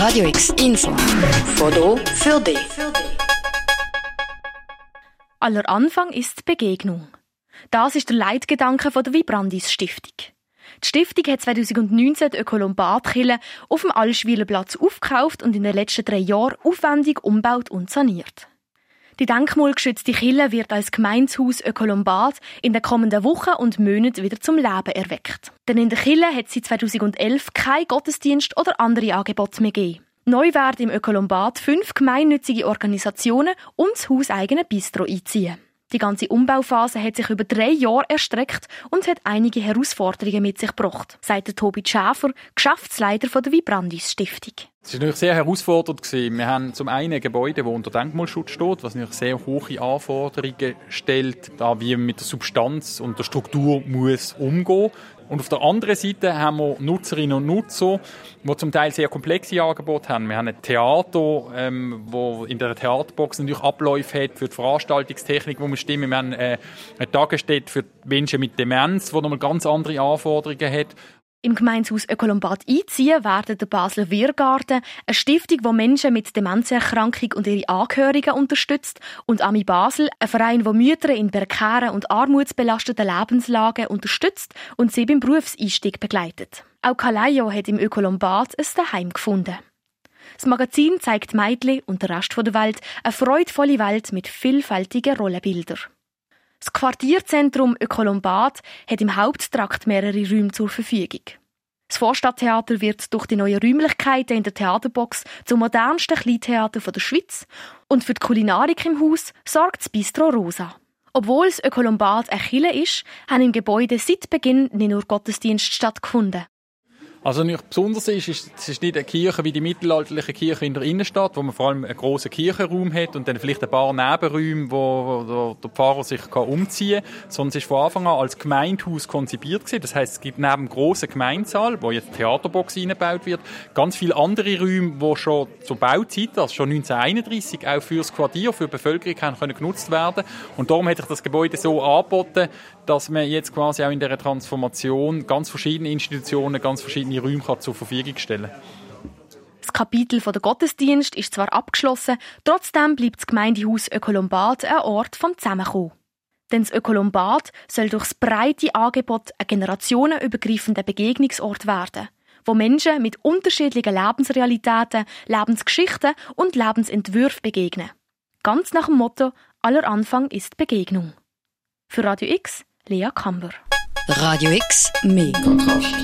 Radio X Info. Foto für dich. Aller Anfang ist Begegnung. Das ist der Leitgedanke der Vibrandis Stiftung. Die Stiftung hat 2019 die Ökolombardkille auf dem Allschwiler Platz aufgekauft und in den letzten drei Jahren aufwendig umbaut und saniert. Die denkmalgeschützte Kille wird als Gemeinshaus Ökolombard in den kommenden Wochen und Monaten wieder zum Leben erweckt. Denn in der Kille hat sie 2011 kein Gottesdienst oder andere Angebote mehr gegeben. Neu werden im Ökolombard fünf gemeinnützige Organisationen und das hauseigene Bistro einziehen. Die ganze Umbauphase hat sich über drei Jahre erstreckt und hat einige Herausforderungen mit sich gebracht, sagt Tobi Schäfer, Geschäftsleiter der Vibrandis Stiftung. Es war natürlich sehr herausfordernd. Wir haben zum einen ein Gebäude, das unter Denkmalschutz steht, was natürlich sehr hohe Anforderungen stellt, da wie man mit der Substanz und der Struktur muss umgehen und auf der anderen Seite haben wir Nutzerinnen und Nutzer, die zum Teil sehr komplexe Angebote haben. Wir haben ein Theater, ähm, wo in der Theaterbox natürlich Abläufe hat für die Veranstaltungstechnik, wo wir stimmen. Wir haben äh, eine Tagesstätte für Menschen mit Demenz, die nochmal ganz andere Anforderungen hat. Im Gemeinshaus Ökolombad einziehen werden der Basler Wirgarten, eine Stiftung, die Menschen mit Demenzerkrankung und ihre Angehörigen unterstützt, und Ami Basel, ein Verein, der Mütter in prekären und armutsbelasteten Lebenslagen unterstützt und sie beim Berufseinstieg begleitet. Auch Kalayo hat im Ökolombad ein Daheim gefunden. Das Magazin zeigt Meidli und der Rest der Welt eine freudvolle Welt mit vielfältigen Rollenbildern. Das Quartierzentrum Ökolombad hat im Haupttrakt mehrere Räume zur Verfügung. Das Vorstadttheater wird durch die neuen Räumlichkeiten in der Theaterbox zum modernsten Kleintheater der Schweiz und für die Kulinarik im Haus sorgt das Bistro Rosa. Obwohl das Ökolombad ein Kille ist, haben im Gebäude seit Beginn nicht nur Gottesdienste stattgefunden. Also was besonders ist, ist, es ist nicht eine Kirche wie die mittelalterliche Kirche in der Innenstadt, wo man vor allem einen grossen Kirchenraum hat und dann vielleicht ein paar Nebenräume, wo, wo der Pfarrer sich kann umziehen kann, sondern es ist von Anfang an als Gemeindehaus konzipiert gewesen. Das heißt, es gibt neben dem grossen Gemeinsaal, wo jetzt die Theaterbox eingebaut wird, ganz viele andere Räume, wo schon zur Bauzeit, also schon 1931, auch für das Quartier, für die Bevölkerung können genutzt werden. Und darum hat sich das Gebäude so angeboten, dass man jetzt quasi auch in der Transformation ganz verschiedene Institutionen, ganz verschiedene Räume kann zur Verfügung stellen Das Kapitel der Gottesdienst ist zwar abgeschlossen, trotzdem bleibt das Gemeindehaus Ökolombad ein Ort vom Zusammenkommen. Denn das Ökolombad soll durch das breite Angebot ein generationenübergreifender Begegnungsort werden, wo Menschen mit unterschiedlichen Lebensrealitäten, Lebensgeschichten und Lebensentwürfen begegnen. Ganz nach dem Motto, aller Anfang ist Begegnung. Für Radio X Lea Kamber. Radio X, mehr Kontrast.